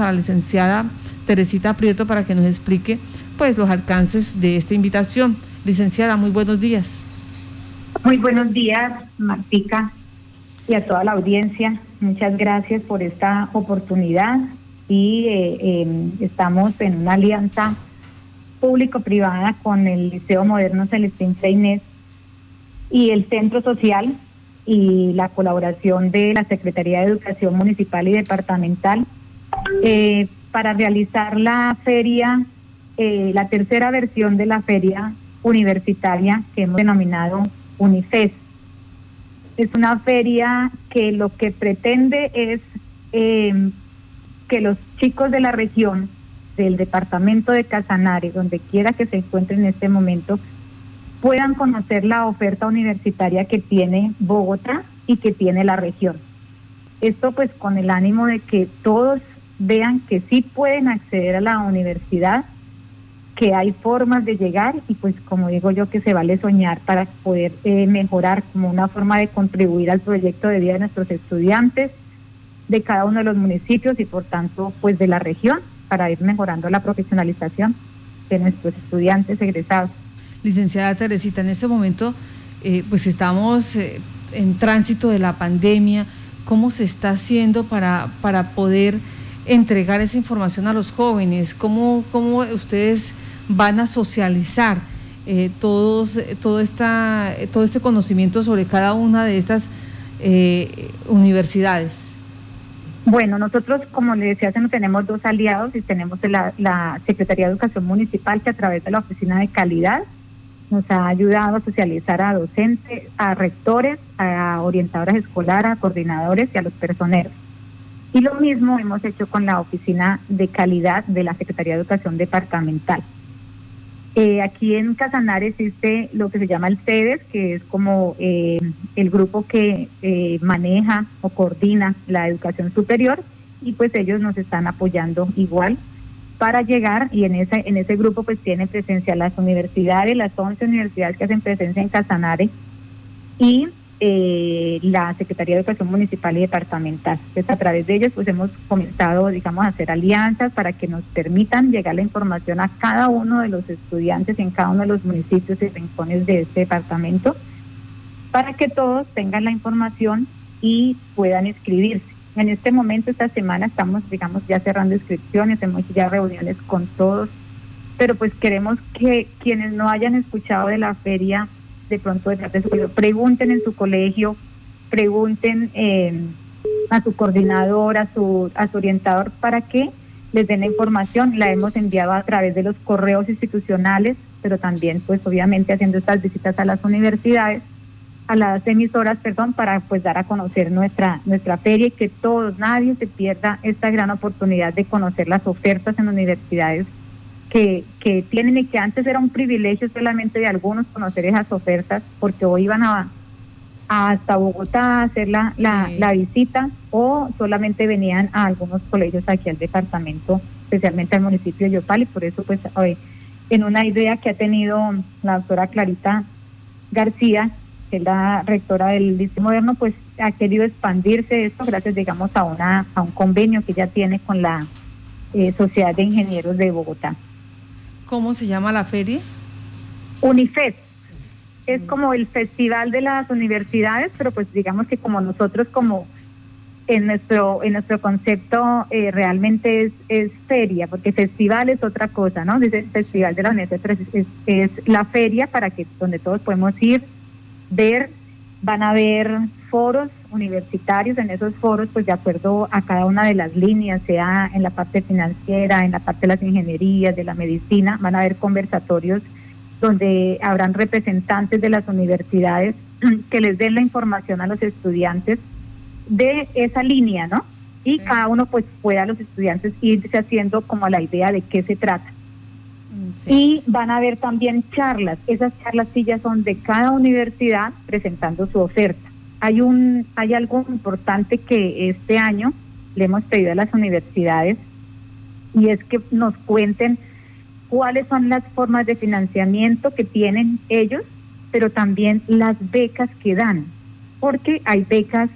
a la licenciada Teresita Prieto para que nos explique pues los alcances de esta invitación. Licenciada, muy buenos días. Muy buenos días, Martica, y a toda la audiencia. Muchas gracias por esta oportunidad y eh, em, estamos en una alianza público-privada con el Liceo Moderno Celestín Freinet y el Centro Social y la colaboración de la Secretaría de Educación Municipal y Departamental eh, para realizar la feria, eh, la tercera versión de la feria universitaria que hemos denominado UNIFES. Es una feria que lo que pretende es eh, que los chicos de la región, del departamento de Casanare, donde quiera que se encuentren en este momento, puedan conocer la oferta universitaria que tiene Bogotá y que tiene la región. Esto pues con el ánimo de que todos vean que sí pueden acceder a la universidad, que hay formas de llegar y pues como digo yo que se vale soñar para poder eh, mejorar como una forma de contribuir al proyecto de vida de nuestros estudiantes, de cada uno de los municipios y por tanto pues de la región para ir mejorando la profesionalización de nuestros estudiantes egresados. Licenciada Teresita, en este momento eh, pues estamos eh, en tránsito de la pandemia, ¿cómo se está haciendo para, para poder entregar esa información a los jóvenes? ¿Cómo, cómo ustedes van a socializar eh, todos, todo, esta, todo este conocimiento sobre cada una de estas eh, universidades? Bueno, nosotros, como le decía, tenemos dos aliados y tenemos la, la Secretaría de Educación Municipal que a través de la Oficina de Calidad nos ha ayudado a socializar a docentes, a rectores, a orientadoras escolares, a coordinadores y a los personeros. Y lo mismo hemos hecho con la Oficina de Calidad de la Secretaría de Educación Departamental. Eh, aquí en Casanare existe lo que se llama el CEDES, que es como eh, el grupo que eh, maneja o coordina la educación superior y pues ellos nos están apoyando igual para llegar y en ese, en ese grupo pues tienen presencia las universidades, las 11 universidades que hacen presencia en Casanare y eh, la Secretaría de Educación Municipal y Departamental. Entonces, a través de ellos, pues hemos comenzado, digamos, a hacer alianzas para que nos permitan llegar la información a cada uno de los estudiantes en cada uno de los municipios y rincones de este departamento, para que todos tengan la información y puedan inscribirse. En este momento, esta semana, estamos, digamos, ya cerrando inscripciones, hemos ya reuniones con todos, pero pues queremos que quienes no hayan escuchado de la feria de pronto detrás de. Pregunten en su colegio, pregunten eh, a su coordinador, a su, a su orientador para que les den la información. La hemos enviado a través de los correos institucionales, pero también pues obviamente haciendo estas visitas a las universidades, a las emisoras, perdón, para pues dar a conocer nuestra, nuestra feria y que todos, nadie se pierda esta gran oportunidad de conocer las ofertas en universidades que, que tienen y que antes era un privilegio solamente de algunos conocer esas ofertas, porque hoy iban a, hasta Bogotá a hacer la, la, visita o solamente venían a algunos colegios aquí al departamento, especialmente al municipio de Yopal, y por eso pues hoy en una idea que ha tenido la doctora Clarita García, que es la rectora del Liceo Moderno, pues ha querido expandirse esto gracias, digamos, a, una, a un convenio que ya tiene con la eh, Sociedad de Ingenieros de Bogotá. ¿Cómo se llama la feria? UNIFES. Es como el festival de las universidades, pero pues digamos que como nosotros como en nuestro en nuestro concepto eh, realmente es, es feria, porque festival es otra cosa, ¿no? Dice festival de la universidad, es, es la feria para que donde todos podemos ir, ver, van a haber foros universitarios, en esos foros, pues de acuerdo a cada una de las líneas, sea en la parte financiera, en la parte de las ingenierías, de la medicina, van a haber conversatorios donde habrán representantes de las universidades que les den la información a los estudiantes de esa línea, ¿no? Y cada uno pues pueda los estudiantes irse haciendo como la idea de qué se trata. Mm, y van a haber también charlas. Esas charlas sí ya son de cada universidad presentando su oferta. Hay, un, hay algo importante que este año le hemos pedido a las universidades y es que nos cuenten cuáles son las formas de financiamiento que tienen ellos, pero también las becas que dan, porque hay becas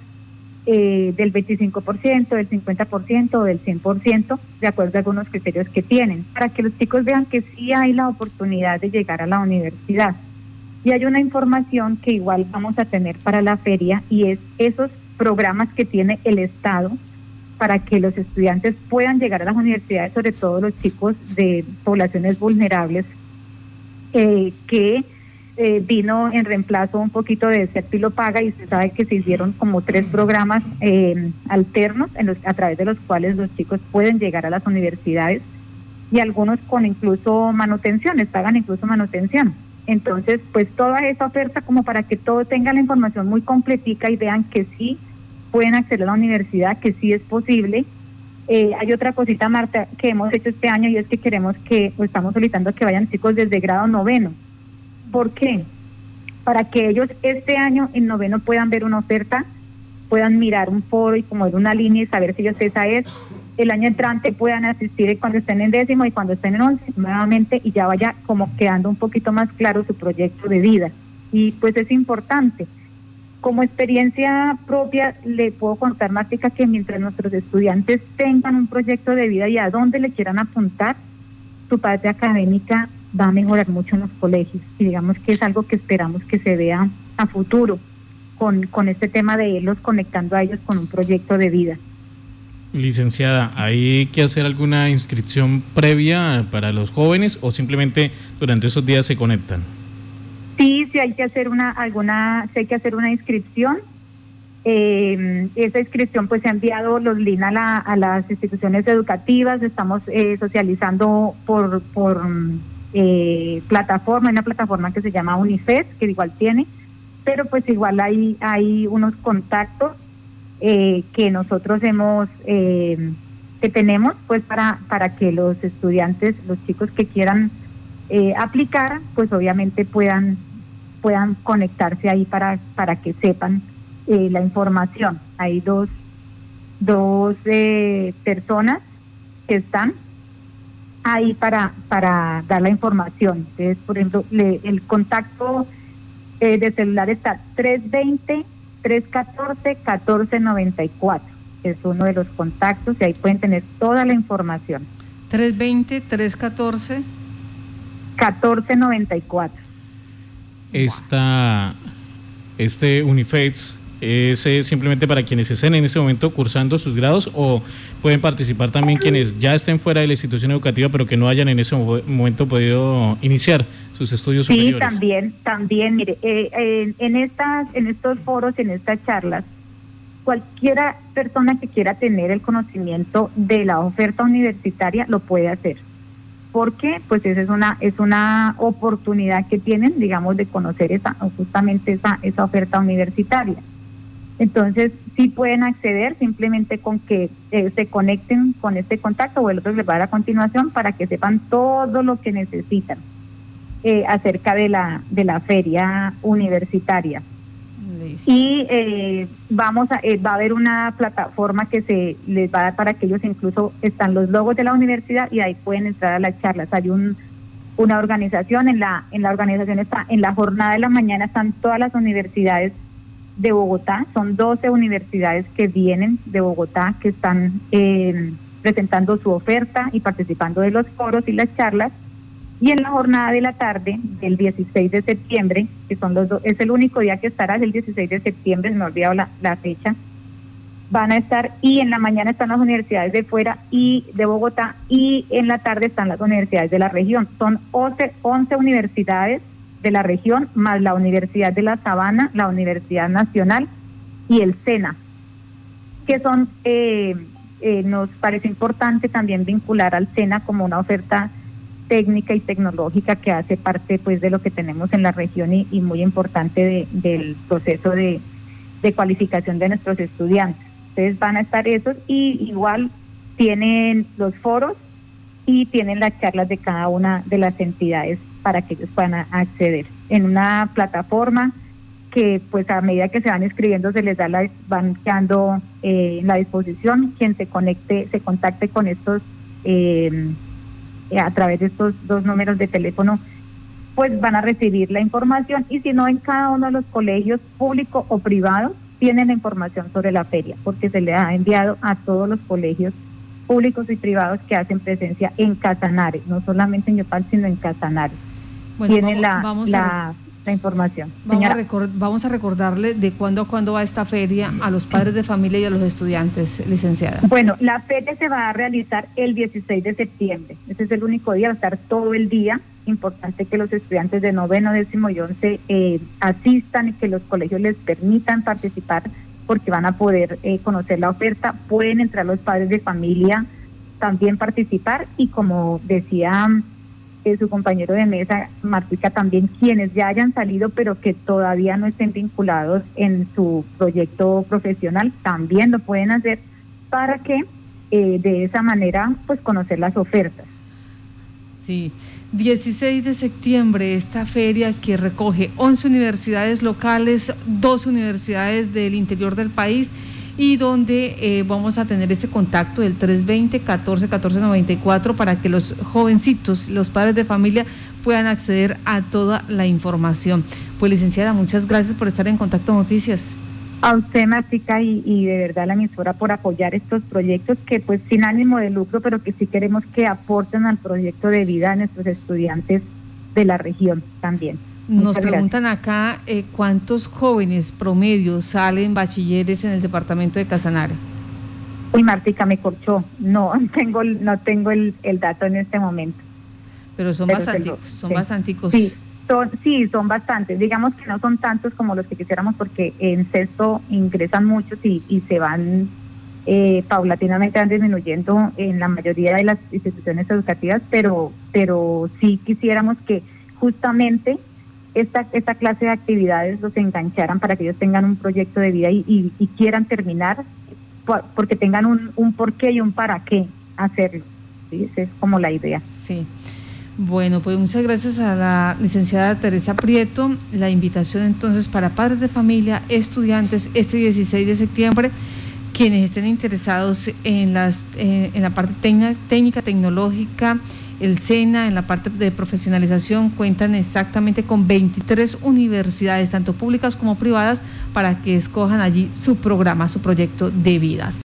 eh, del 25%, del 50% o del 100%, de acuerdo a algunos criterios que tienen, para que los chicos vean que sí hay la oportunidad de llegar a la universidad. Y hay una información que igual vamos a tener para la feria y es esos programas que tiene el Estado para que los estudiantes puedan llegar a las universidades, sobre todo los chicos de poblaciones vulnerables, eh, que eh, vino en reemplazo un poquito de Certi paga y se sabe que se hicieron como tres programas eh, alternos en los, a través de los cuales los chicos pueden llegar a las universidades y algunos con incluso manutenciones, pagan incluso manutención. Entonces, pues toda esa oferta como para que todos tengan la información muy completica y vean que sí pueden acceder a la universidad, que sí es posible. Eh, hay otra cosita, Marta, que hemos hecho este año y es que queremos que, o estamos solicitando que vayan chicos desde grado noveno ¿Por qué? Para que ellos este año en noveno puedan ver una oferta, puedan mirar un foro y como ver una línea y saber si ellos esa es. El año entrante puedan asistir cuando estén en décimo y cuando estén en once nuevamente y ya vaya como quedando un poquito más claro su proyecto de vida. Y pues es importante. Como experiencia propia le puedo contar, Martica, que mientras nuestros estudiantes tengan un proyecto de vida y a dónde le quieran apuntar, su parte académica va a mejorar mucho en los colegios y digamos que es algo que esperamos que se vea a futuro con, con este tema de irlos conectando a ellos con un proyecto de vida. Licenciada, ¿hay que hacer alguna inscripción previa para los jóvenes o simplemente durante esos días se conectan? Sí, sí hay que hacer una alguna, sí hay que hacer una inscripción. Eh, esa inscripción pues se ha enviado los LIN a, a las instituciones educativas, estamos eh, socializando por, por eh, plataforma, una plataforma que se llama UNICEF, que igual tiene, pero pues igual hay, hay unos contactos eh, que nosotros hemos, eh, que tenemos pues para, para que los estudiantes, los chicos que quieran eh, aplicar, pues obviamente puedan, puedan conectarse ahí para, para que sepan la información. Hay dos, dos personas que están ahí para, para dar la información. Entonces, por ejemplo, el contacto eh, de celular está 320-314-1494. Es uno de los contactos y ahí pueden tener toda la información. 320-314. 1494. Esta, este Unifeds ¿Es eh, simplemente para quienes estén en ese momento cursando sus grados o pueden participar también quienes ya estén fuera de la institución educativa pero que no hayan en ese momento podido iniciar sus estudios superiores? Sí, también, también, mire, eh, en, estas, en estos foros, en estas charlas, cualquiera persona que quiera tener el conocimiento de la oferta universitaria lo puede hacer. ¿Por qué? Pues esa es una es una oportunidad que tienen, digamos, de conocer esa justamente esa esa oferta universitaria. Entonces, sí pueden acceder simplemente con que eh, se conecten con este contacto o el otro les va a dar a continuación para que sepan todo lo que necesitan eh, acerca de la, de la feria universitaria. Y eh, vamos a, va a haber una plataforma que se les va a dar para que ellos incluso están los logos de la universidad y ahí pueden entrar a las charlas. Hay un, una organización, en la, en la organización está, en la jornada de la mañana están todas las universidades de Bogotá. Son 12 universidades que vienen de Bogotá, que están eh, presentando su oferta y participando de los foros y las charlas. Y en la jornada de la tarde del 16 de septiembre, que son los es el único día que estará, el 16 de septiembre, me he la, la fecha, van a estar y en la mañana están las universidades de fuera y de Bogotá y en la tarde están las universidades de la región. Son 11, 11 universidades de la región, más la Universidad de La Sabana, la Universidad Nacional y el SENA, que son, eh, eh, nos parece importante también vincular al SENA como una oferta técnica y tecnológica que hace parte pues de lo que tenemos en la región y, muy importante del proceso de, de cualificación de nuestros estudiantes. Entonces van a estar esos y igual tienen los foros y tienen las charlas de cada una de las entidades para que ellos puedan acceder en una plataforma que pues a medida que se van escribiendo se les da la, van quedando eh, en la disposición quien se conecte se contacte con estos em, a través de estos dos números de teléfono pues van a recibir la información y si no en cada uno de los colegios público o privado tienen la información sobre la feria, porque se le ha enviado a todos los colegios públicos y privados que hacen presencia en Casanare, no solamente en Yopal, sino en Casanare. Bueno, Tienen la, la, información. Vamos a, recordarle de cuándo a cuándo va esta feria a los padres de familia y a los estudiantes, licenciada. Bueno, la feria se va a realizar el 16 de septiembre. Ese es el único día, va a estar todo el día. Importante que los estudiantes de noveno, décimo y once eh, asistan y que los colegios les permitan participar porque van a poder eh, conocer la oferta. Pueden entrar los padres de familia también participar y como decía eh, su compañero de mesa, Martica, también quienes ya hayan salido pero que todavía no estén vinculados en su proyecto profesional, también lo pueden hacer para que eh, de esa manera pues conocer las ofertas. Sí, 16 de septiembre esta feria que recoge 11 universidades locales, dos universidades del interior del país y donde eh, vamos a tener este contacto del 320 14 14 94 para que los jovencitos, los padres de familia puedan acceder a toda la información. Pues licenciada, muchas gracias por estar en Contacto Noticias. A usted, Mática, y, y de verdad la emisora por apoyar estos proyectos que pues sin ánimo de lucro, pero que sí queremos que aporten al proyecto de vida de nuestros estudiantes de la región también. Nos preguntan acá eh, cuántos jóvenes promedios salen bachilleres en el departamento de Casanare. Uy, Martica, me corchó. No tengo, no tengo el, dato en este momento. Pero son bastantes, son sí. Sí, son, sí, son bastantes. Digamos que no son tantos como los que quisiéramos porque en sexto ingresan muchos y, y se van eh, paulatinamente van disminuyendo en la mayoría de las instituciones educativas, pero, pero sí quisiéramos que justamente esta, esta clase de actividades los engancharan para que ellos tengan un proyecto de vida y, quieran terminar porque tengan un, un porqué y un para qué hacerlo. Esa es como la idea. Sí. Bueno, pues muchas gracias a la licenciada Teresa Prieto. La invitación entonces para padres de familia, estudiantes, este 16 de septiembre, quienes estén interesados en, las, eh, en la parte técnica, tecnológica, el SENA, en la parte de profesionalización, cuentan exactamente con 23 universidades, tanto públicas como privadas, para que escojan allí su programa, su proyecto de vidas.